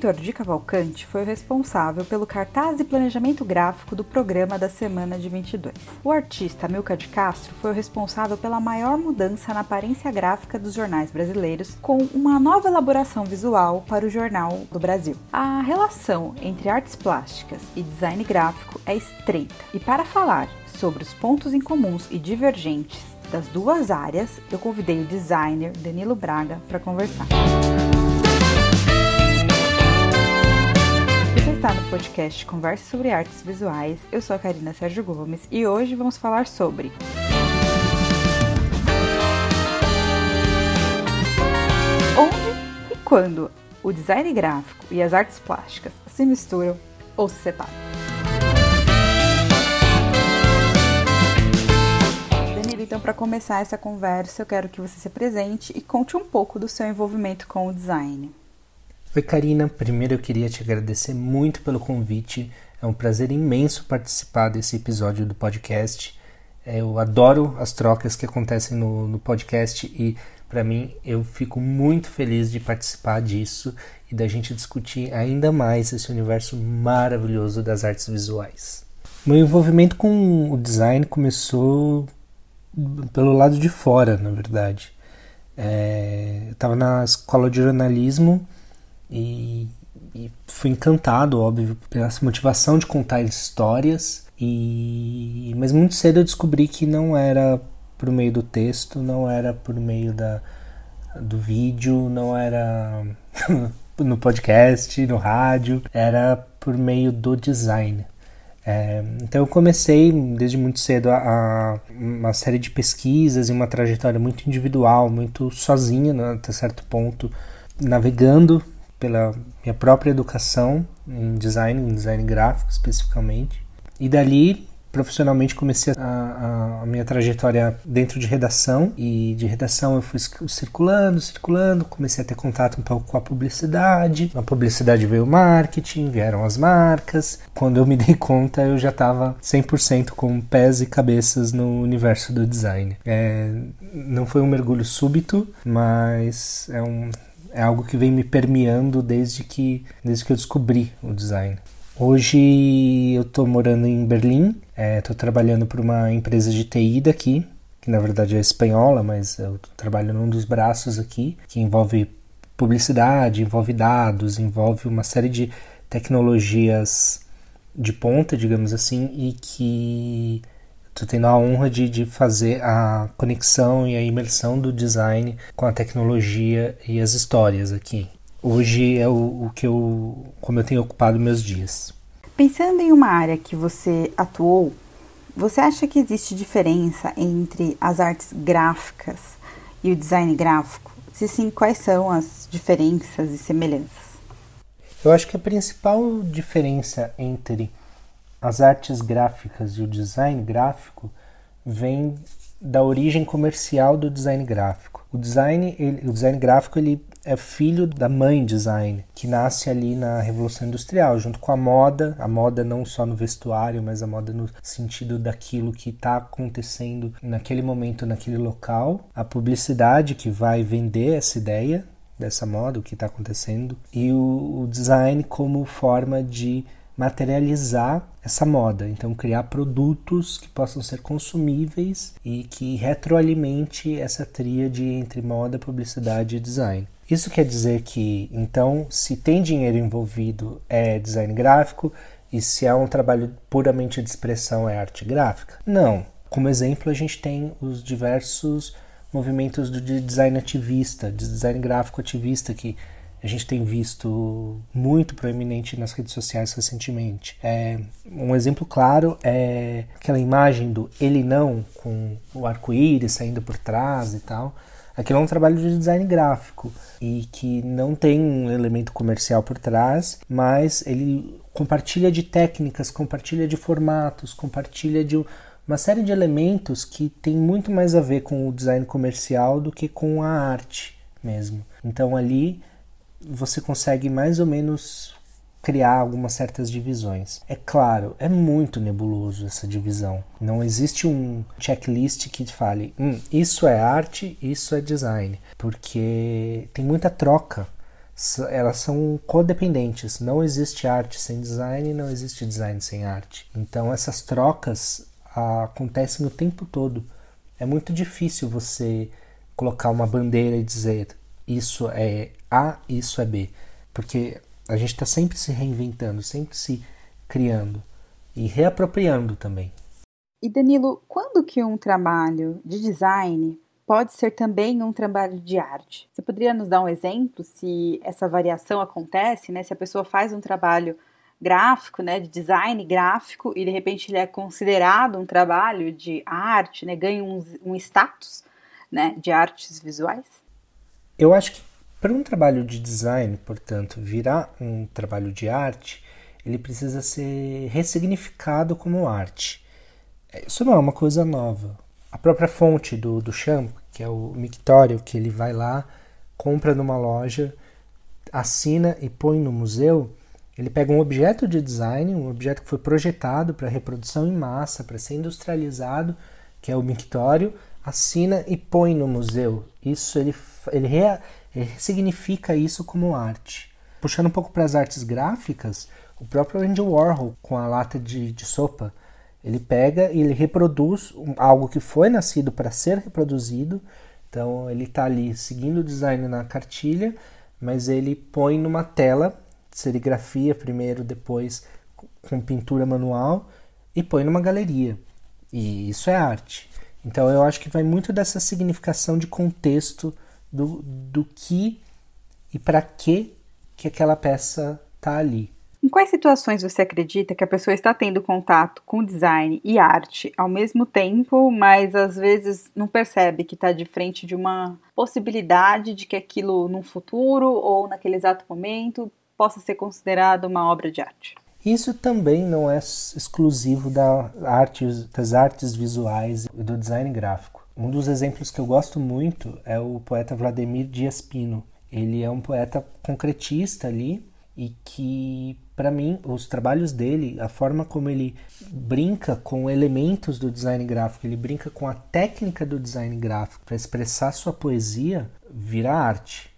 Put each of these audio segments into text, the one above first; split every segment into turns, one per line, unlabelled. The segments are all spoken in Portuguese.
Heitor de Cavalcante foi o responsável pelo cartaz e planejamento gráfico do programa da semana de 22. O artista Milka de Castro foi o responsável pela maior mudança na aparência gráfica dos jornais brasileiros, com uma nova elaboração visual para o Jornal do Brasil. A relação entre artes plásticas e design gráfico é estreita, e para falar sobre os pontos em comuns e divergentes das duas áreas, eu convidei o designer Danilo Braga para conversar. Você está no podcast Conversa sobre Artes Visuais. Eu sou a Karina Sérgio Gomes e hoje vamos falar sobre onde e quando o design gráfico e as artes plásticas se misturam ou se separam. Danilo, então, para começar essa conversa, eu quero que você se apresente e conte um pouco do seu envolvimento com o design.
Oi, Karina. Primeiro eu queria te agradecer muito pelo convite. É um prazer imenso participar desse episódio do podcast. É, eu adoro as trocas que acontecem no, no podcast e, para mim, eu fico muito feliz de participar disso e da gente discutir ainda mais esse universo maravilhoso das artes visuais. Meu envolvimento com o design começou pelo lado de fora, na verdade. É, eu estava na escola de jornalismo e, e fui encantado, óbvio, pela motivação de contar histórias. E, mas muito cedo eu descobri que não era por meio do texto, não era por meio da, do vídeo, não era no podcast, no rádio, era por meio do design. É, então eu comecei desde muito cedo a, a, uma série de pesquisas e uma trajetória muito individual, muito sozinha né, até certo ponto, navegando pela minha própria educação em design, em design gráfico especificamente. E dali profissionalmente comecei a, a, a, minha trajetória dentro de redação e de redação eu fui circulando, circulando, comecei a ter contato um pouco com a publicidade. Na publicidade veio o marketing, vieram as marcas. Quando eu me dei conta, eu já estava 100% com pés e cabeças no universo do design. É, não foi um mergulho súbito, mas é um é algo que vem me permeando desde que desde que eu descobri o design. Hoje eu estou morando em Berlim, estou é, trabalhando para uma empresa de TI daqui, que na verdade é espanhola, mas eu trabalho num dos braços aqui, que envolve publicidade, envolve dados, envolve uma série de tecnologias de ponta, digamos assim, e que estou tendo a honra de, de fazer a conexão e a imersão do design com a tecnologia e as histórias aqui hoje é o, o que eu como eu tenho ocupado meus dias.
Pensando em uma área que você atuou, você acha que existe diferença entre as artes gráficas e o design gráfico? Se sim, quais são as diferenças e semelhanças?
Eu acho que a principal diferença entre as artes gráficas e o design gráfico vem da origem comercial do design gráfico. O design, ele, o design gráfico ele é filho da mãe design, que nasce ali na Revolução Industrial, junto com a moda, a moda não só no vestuário, mas a moda no sentido daquilo que está acontecendo naquele momento, naquele local, a publicidade que vai vender essa ideia dessa moda, o que está acontecendo, e o, o design como forma de materializar essa moda, então criar produtos que possam ser consumíveis e que retroalimente essa tríade entre moda, publicidade e design. Isso quer dizer que, então, se tem dinheiro envolvido é design gráfico e se é um trabalho puramente de expressão é arte gráfica? Não. Como exemplo, a gente tem os diversos movimentos do design ativista, de design gráfico ativista que a gente tem visto muito proeminente nas redes sociais recentemente. É, um exemplo claro é aquela imagem do ele não com o arco-íris saindo por trás e tal. Aquilo é um trabalho de design gráfico e que não tem um elemento comercial por trás, mas ele compartilha de técnicas, compartilha de formatos, compartilha de uma série de elementos que tem muito mais a ver com o design comercial do que com a arte mesmo. Então ali você consegue mais ou menos criar algumas certas divisões. É claro, é muito nebuloso essa divisão. Não existe um checklist que fale, hum, isso é arte, isso é design, porque tem muita troca, elas são codependentes. Não existe arte sem design, não existe design sem arte. Então essas trocas acontecem o tempo todo. É muito difícil você colocar uma bandeira e dizer isso é A, isso é B, porque a gente está sempre se reinventando, sempre se criando e reapropriando também.
E Danilo, quando que um trabalho de design pode ser também um trabalho de arte? Você poderia nos dar um exemplo se essa variação acontece, né? Se a pessoa faz um trabalho gráfico, né, de design gráfico e de repente ele é considerado um trabalho de arte, né, ganha um, um status, né, de artes visuais?
Eu acho que para um trabalho de design, portanto, virar um trabalho de arte, ele precisa ser ressignificado como arte. Isso não é uma coisa nova. A própria fonte do, do Champ, que é o mictório, que ele vai lá, compra numa loja, assina e põe no museu, ele pega um objeto de design, um objeto que foi projetado para reprodução em massa, para ser industrializado, que é o mictório, assina e põe no museu. Isso ele, ele, rea, ele significa isso como arte. Puxando um pouco para as artes gráficas, o próprio Andy Warhol com a lata de, de sopa, ele pega e ele reproduz algo que foi nascido para ser reproduzido. Então ele está ali seguindo o design na cartilha, mas ele põe numa tela, serigrafia primeiro, depois com pintura manual e põe numa galeria. E isso é arte. Então eu acho que vai muito dessa significação de contexto do, do que e para que que aquela peça está ali.
Em quais situações você acredita que a pessoa está tendo contato com design e arte ao mesmo tempo, mas às vezes não percebe que está de frente de uma possibilidade de que aquilo num futuro ou naquele exato momento possa ser considerado uma obra de arte?
Isso também não é exclusivo da arte, das artes visuais e do design gráfico. Um dos exemplos que eu gosto muito é o poeta Vladimir Dias Pino. Ele é um poeta concretista ali e que, para mim, os trabalhos dele, a forma como ele brinca com elementos do design gráfico, ele brinca com a técnica do design gráfico para expressar sua poesia, vira arte.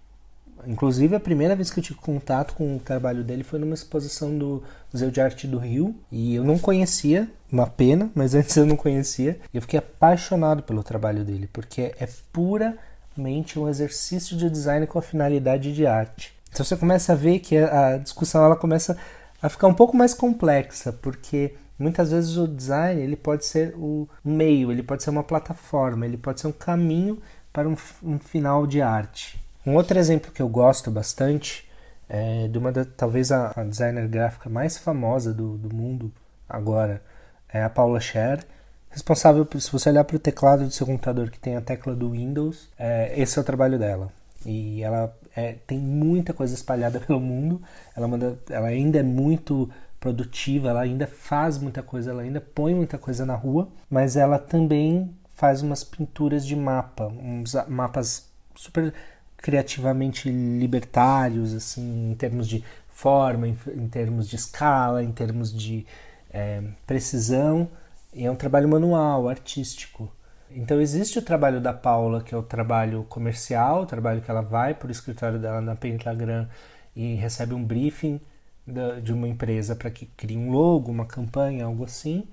Inclusive, a primeira vez que eu tive contato com o trabalho dele foi numa exposição do Museu de Arte do Rio. E eu não conhecia, uma pena, mas antes eu não conhecia. E eu fiquei apaixonado pelo trabalho dele, porque é puramente um exercício de design com a finalidade de arte. Então você começa a ver que a discussão ela começa a ficar um pouco mais complexa, porque muitas vezes o design ele pode ser o meio, ele pode ser uma plataforma, ele pode ser um caminho para um, um final de arte. Um outro exemplo que eu gosto bastante é de uma da, talvez a, a, designer gráfica mais famosa do, do mundo agora é a Paula Scher, responsável por, se você olhar para o teclado do seu computador que tem a tecla do Windows, é, esse é o trabalho dela. E ela é, tem muita coisa espalhada pelo mundo, ela, manda, ela ainda é muito produtiva, ela ainda faz muita coisa, ela ainda põe muita coisa na rua, mas ela também faz umas pinturas de mapa, uns mapas super criativamente libertários, assim, em termos de forma, em, em termos de escala, em termos de é, precisão. E é um trabalho manual, artístico. Então existe o trabalho da Paula, que é o trabalho comercial, o trabalho que ela vai para o escritório dela na Pentagram e recebe um briefing da, de uma empresa para que crie um logo, uma campanha, algo assim.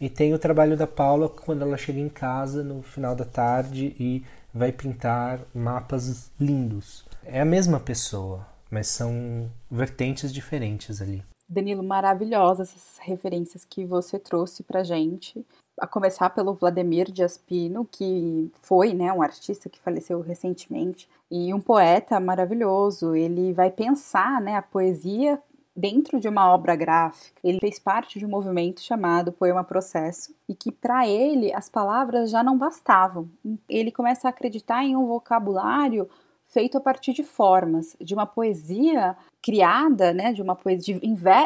E tem o trabalho da Paula quando ela chega em casa no final da tarde e vai pintar mapas lindos. É a mesma pessoa, mas são vertentes diferentes ali.
Danilo, maravilhosas essas referências que você trouxe pra gente. A começar pelo Vladimir de Aspino, que foi né, um artista que faleceu recentemente, e um poeta maravilhoso. Ele vai pensar né, a poesia dentro de uma obra gráfica. Ele fez parte de um movimento chamado Poema Processo e que para ele as palavras já não bastavam. Ele começa a acreditar em um vocabulário feito a partir de formas, de uma poesia criada, né, de uma poesia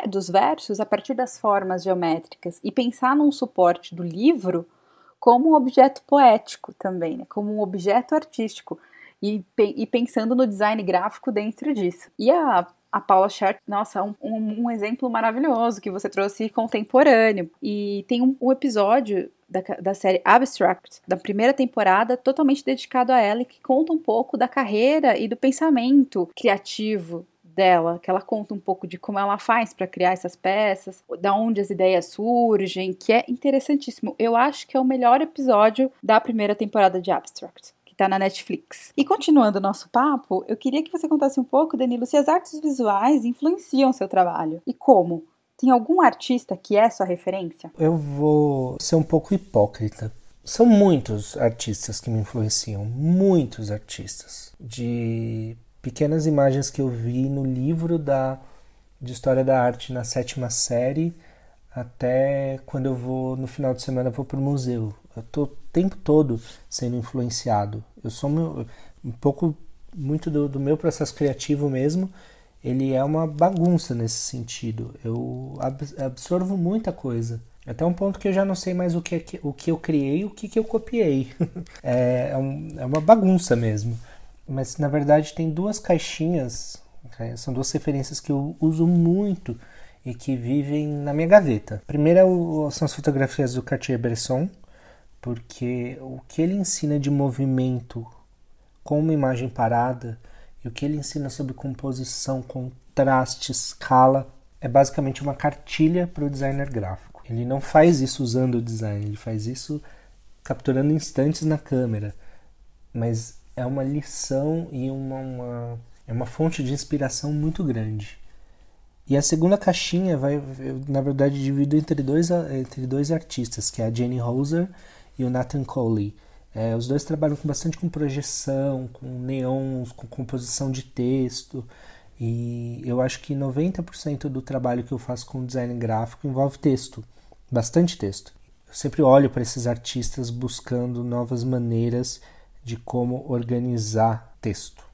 dos versos a partir das formas geométricas e pensar num suporte do livro como um objeto poético também, né, como um objeto artístico e, e pensando no design gráfico dentro disso. E a a Paula Scher, nossa, um, um, um, exemplo maravilhoso que você trouxe contemporâneo. E tem um, um, episódio da, da, série Abstract, da primeira temporada, totalmente dedicado a ela e que conta um pouco da carreira e do pensamento criativo dela, que ela conta um pouco de como ela faz para criar essas peças, da onde as ideias surgem, que é interessantíssimo. Eu acho que é o melhor episódio da primeira temporada de Abstract que está na Netflix. E continuando o nosso papo, eu queria que você contasse um pouco, Danilo, se as artes visuais influenciam seu trabalho e como. Tem algum artista que é sua referência?
Eu vou ser um pouco hipócrita. São muitos artistas que me influenciam, muitos artistas. De pequenas imagens que eu vi no livro da, de História da Arte na sétima série, até quando eu vou, no final de semana, vou para o museu. Eu estou o tempo todo sendo influenciado. Eu sou meu, um pouco, muito do, do meu processo criativo mesmo, ele é uma bagunça nesse sentido. Eu absorvo muita coisa. Até um ponto que eu já não sei mais o que, o que eu criei e o que, que eu copiei. é, é, um, é uma bagunça mesmo mas na verdade tem duas caixinhas, são duas referências que eu uso muito e que vivem na minha gaveta. A primeira é são as fotografias do Cartier-Bresson, porque o que ele ensina de movimento com uma imagem parada e o que ele ensina sobre composição, contraste, escala, é basicamente uma cartilha para o designer gráfico. Ele não faz isso usando o design, ele faz isso capturando instantes na câmera, mas é uma lição e uma, uma, é uma fonte de inspiração muito grande. E a segunda caixinha vai, eu, na verdade, divido entre dois, entre dois artistas, que é a Jenny Hoser e o Nathan Coley. É, os dois trabalham com bastante com projeção, com neons, com composição de texto. E eu acho que 90% do trabalho que eu faço com design gráfico envolve texto, bastante texto. Eu sempre olho para esses artistas buscando novas maneiras de como organizar texto.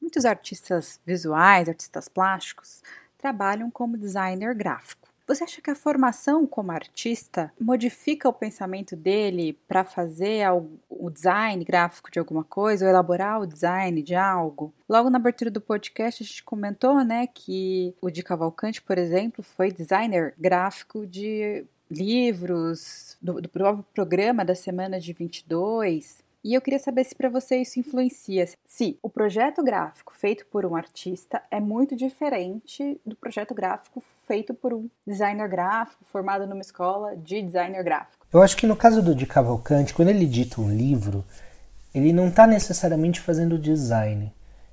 Muitos artistas visuais, artistas plásticos, trabalham como designer gráfico. Você acha que a formação como artista modifica o pensamento dele para fazer o design gráfico de alguma coisa ou elaborar o design de algo? Logo na abertura do podcast a gente comentou, né, que o de Cavalcante, por exemplo, foi designer gráfico de livros, do, do próprio programa da semana de 22. E eu queria saber se para você isso influencia, se o projeto gráfico feito por um artista é muito diferente do projeto gráfico feito por um designer gráfico formado numa escola de designer gráfico.
Eu acho que no caso do Di Cavalcante, quando ele edita um livro, ele não está necessariamente fazendo design.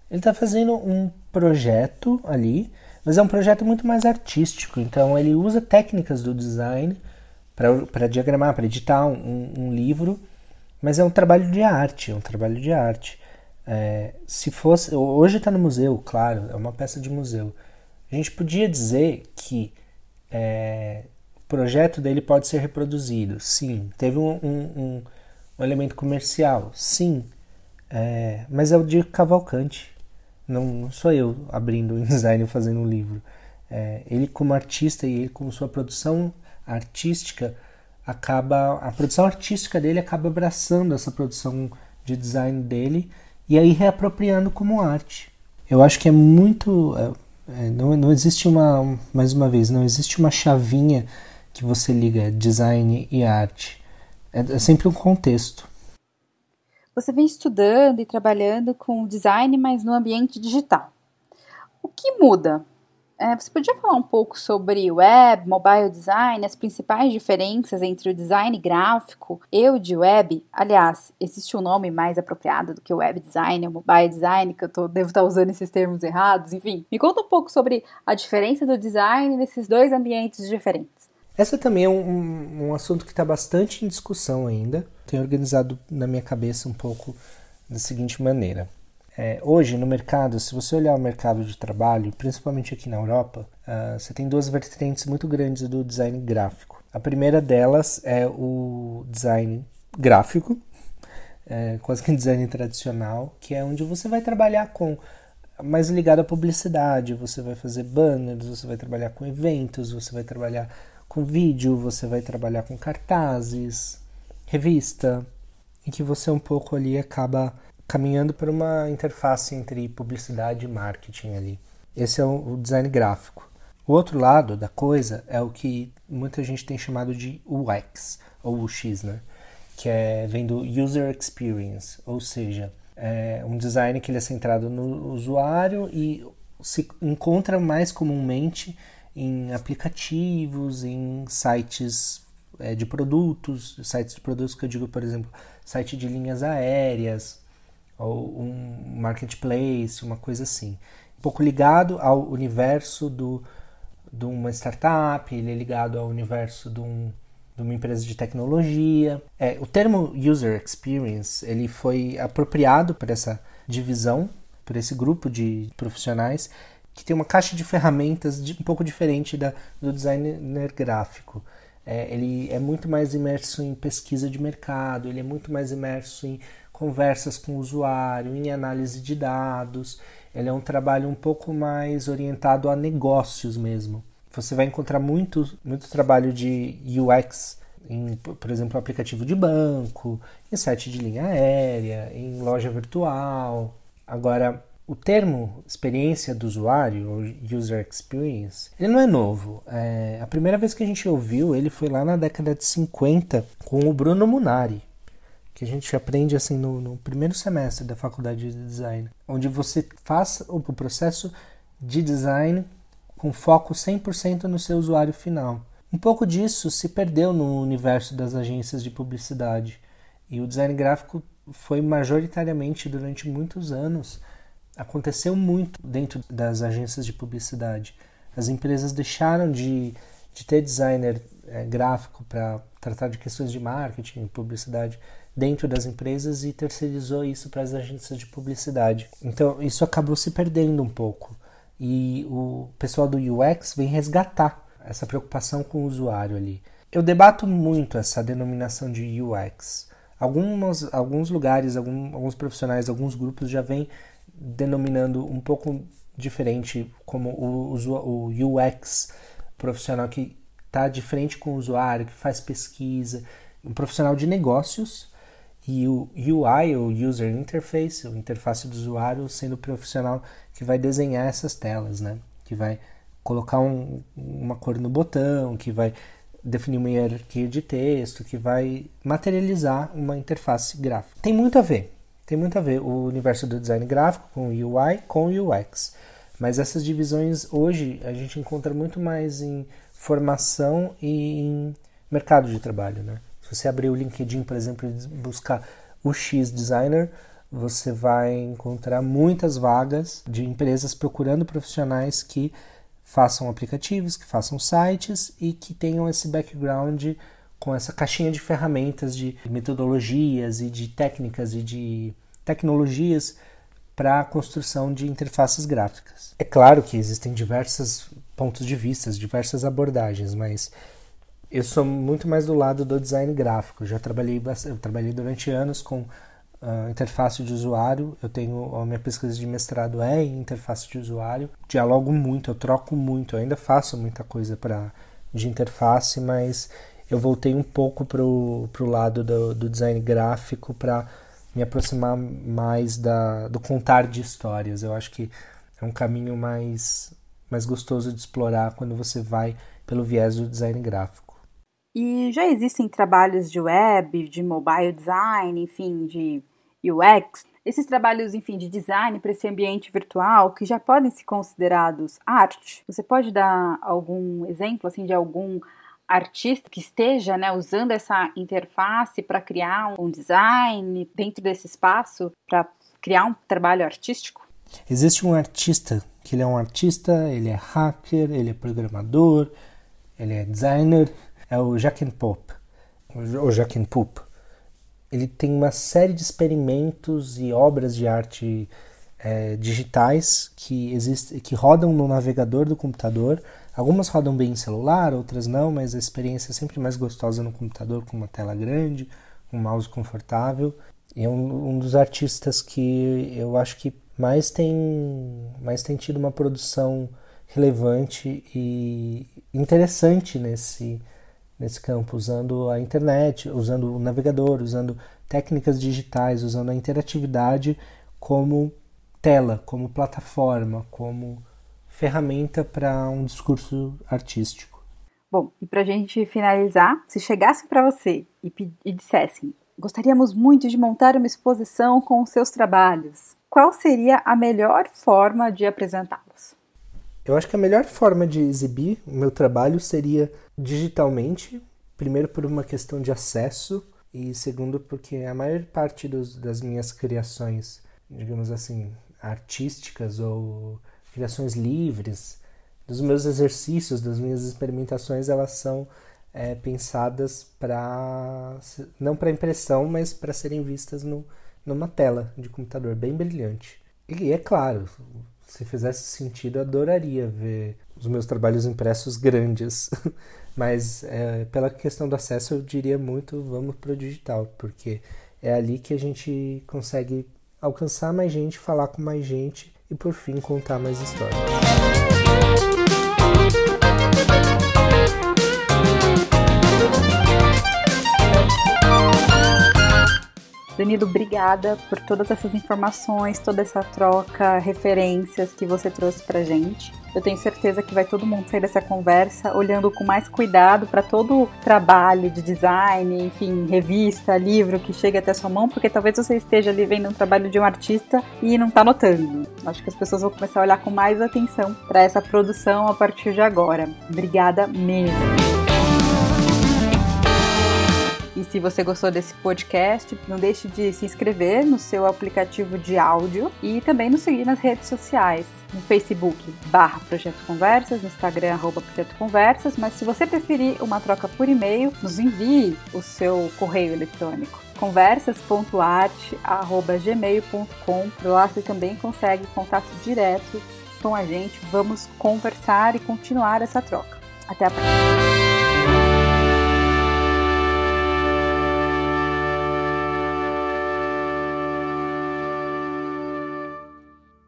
Ele está fazendo um projeto ali, mas é um projeto muito mais artístico. Então ele usa técnicas do design para diagramar, para editar um, um livro mas é um trabalho de arte, é um trabalho de arte. É, se fosse. Hoje está no museu, claro, é uma peça de museu. A gente podia dizer que é, o projeto dele pode ser reproduzido. Sim. Teve um, um, um elemento comercial. Sim. É, mas é o de Cavalcante. Não, não sou eu abrindo o design e fazendo um livro. É, ele, como artista e ele, como sua produção artística acaba a produção artística dele acaba abraçando essa produção de design dele e aí reapropriando como arte. Eu acho que é muito é, é, não, não existe uma mais uma vez não existe uma chavinha que você liga design e arte. É, é sempre um contexto.
Você vem estudando e trabalhando com design, mas no ambiente digital. O que muda você podia falar um pouco sobre web, mobile design, as principais diferenças entre o design gráfico e o de web? Aliás, existe um nome mais apropriado do que web design, o mobile design, que eu tô, devo estar usando esses termos errados, enfim. Me conta um pouco sobre a diferença do design nesses dois ambientes diferentes.
Essa também é um, um assunto que está bastante em discussão ainda. Tenho organizado na minha cabeça um pouco da seguinte maneira. É, hoje no mercado, se você olhar o mercado de trabalho, principalmente aqui na Europa, uh, você tem duas vertentes muito grandes do design gráfico. A primeira delas é o design gráfico, é, quase que design tradicional, que é onde você vai trabalhar com mais ligado à publicidade, você vai fazer banners, você vai trabalhar com eventos, você vai trabalhar com vídeo, você vai trabalhar com cartazes, revista, em que você um pouco ali acaba caminhando para uma interface entre publicidade e marketing ali. Esse é o design gráfico. O outro lado da coisa é o que muita gente tem chamado de UX, ou UX, né? Que é, vem do User Experience, ou seja, é um design que ele é centrado no usuário e se encontra mais comumente em aplicativos, em sites é, de produtos, sites de produtos que eu digo, por exemplo, site de linhas aéreas, ou um marketplace, uma coisa assim. Um pouco ligado ao universo do, de uma startup, ele é ligado ao universo de, um, de uma empresa de tecnologia. É, o termo user experience ele foi apropriado por essa divisão, por esse grupo de profissionais que tem uma caixa de ferramentas de, um pouco diferente da, do designer gráfico. É, ele é muito mais imerso em pesquisa de mercado, ele é muito mais imerso em conversas com o usuário, em análise de dados. Ele é um trabalho um pouco mais orientado a negócios mesmo. Você vai encontrar muito, muito trabalho de UX em, por exemplo, aplicativo de banco, em site de linha aérea, em loja virtual. Agora, o termo experiência do usuário, ou user experience, ele não é novo. É, a primeira vez que a gente ouviu ele foi lá na década de 50 com o Bruno Munari, que a gente aprende assim no, no primeiro semestre da faculdade de design, onde você faz o processo de design com foco 100% no seu usuário final. Um pouco disso se perdeu no universo das agências de publicidade e o design gráfico foi majoritariamente durante muitos anos aconteceu muito dentro das agências de publicidade. As empresas deixaram de, de ter designer é, gráfico para tratar de questões de marketing publicidade dentro das empresas e terceirizou isso para as agências de publicidade. Então isso acabou se perdendo um pouco e o pessoal do UX vem resgatar essa preocupação com o usuário ali. Eu debato muito essa denominação de UX. Alguns, alguns lugares, algum, alguns profissionais, alguns grupos já vêm denominando um pouco diferente como o, o UX profissional que está de frente com o usuário, que faz pesquisa, um profissional de negócios e o UI, o User Interface, o interface do usuário, sendo o profissional que vai desenhar essas telas, né? Que vai colocar um, uma cor no botão, que vai definir uma hierarquia de texto, que vai materializar uma interface gráfica. Tem muito a ver, tem muito a ver o universo do design gráfico com o UI, com o UX. Mas essas divisões hoje a gente encontra muito mais em formação e em mercado de trabalho, né? Você abrir o LinkedIn, por exemplo, e buscar o X designer, você vai encontrar muitas vagas de empresas procurando profissionais que façam aplicativos, que façam sites e que tenham esse background com essa caixinha de ferramentas, de metodologias e de técnicas e de tecnologias para a construção de interfaces gráficas. É claro que existem diversos pontos de vista, diversas abordagens, mas eu sou muito mais do lado do design gráfico. Já trabalhei, trabalhei durante anos com uh, interface de usuário. Eu tenho a minha pesquisa de mestrado é em interface de usuário. Dialogo muito, eu troco muito. Eu ainda faço muita coisa para de interface, mas eu voltei um pouco para o lado do, do design gráfico para me aproximar mais da, do contar de histórias. Eu acho que é um caminho mais, mais gostoso de explorar quando você vai pelo viés do design gráfico.
E já existem trabalhos de web, de mobile design, enfim, de UX, esses trabalhos, enfim, de design para esse ambiente virtual que já podem ser considerados arte. Você pode dar algum exemplo assim de algum artista que esteja né, usando essa interface para criar um design dentro desse espaço para criar um trabalho artístico?
Existe um artista que ele é um artista, ele é hacker, ele é programador, ele é designer, é o Jacques Pop, o Jacques Poop. Ele tem uma série de experimentos e obras de arte é, digitais que, existe, que rodam no navegador do computador. Algumas rodam bem em celular, outras não, mas a experiência é sempre mais gostosa no computador com uma tela grande, um mouse confortável. E é um, um dos artistas que eu acho que mais tem, mais tem tido uma produção relevante e interessante nesse, nesse campo, usando a internet, usando o navegador, usando técnicas digitais, usando a interatividade como tela, como plataforma, como ferramenta para um discurso artístico.
Bom, e para a gente finalizar, se chegassem para você e, e dissessem: gostaríamos muito de montar uma exposição com os seus trabalhos, qual seria a melhor forma de apresentá-los?
Eu acho que a melhor forma de exibir o meu trabalho seria digitalmente, primeiro por uma questão de acesso e segundo porque a maior parte dos, das minhas criações, digamos assim, artísticas ou criações livres, dos meus exercícios, das minhas experimentações, elas são é, pensadas para não para impressão, mas para serem vistas no, numa tela de computador bem brilhante. E é claro, se fizesse sentido, adoraria ver os meus trabalhos impressos grandes. Mas é, pela questão do acesso, eu diria muito vamos para o digital, porque é ali que a gente consegue alcançar mais gente, falar com mais gente e por fim contar mais histórias.
Danilo, obrigada por todas essas informações, toda essa troca, referências que você trouxe pra gente. Eu tenho certeza que vai todo mundo sair dessa conversa olhando com mais cuidado para todo o trabalho de design, enfim, revista, livro que chega até sua mão, porque talvez você esteja ali vendo um trabalho de um artista e não está notando. Acho que as pessoas vão começar a olhar com mais atenção para essa produção a partir de agora. Obrigada mesmo. E se você gostou desse podcast, não deixe de se inscrever no seu aplicativo de áudio e também nos seguir nas redes sociais. No Facebook, barra Projeto Conversas, no Instagram, arroba Projeto Conversas, mas se você preferir uma troca por e-mail, nos envie o seu correio eletrônico conversas.arte.gmail.com. Lá você também consegue contato direto com a gente. Vamos conversar e continuar essa troca. Até a próxima!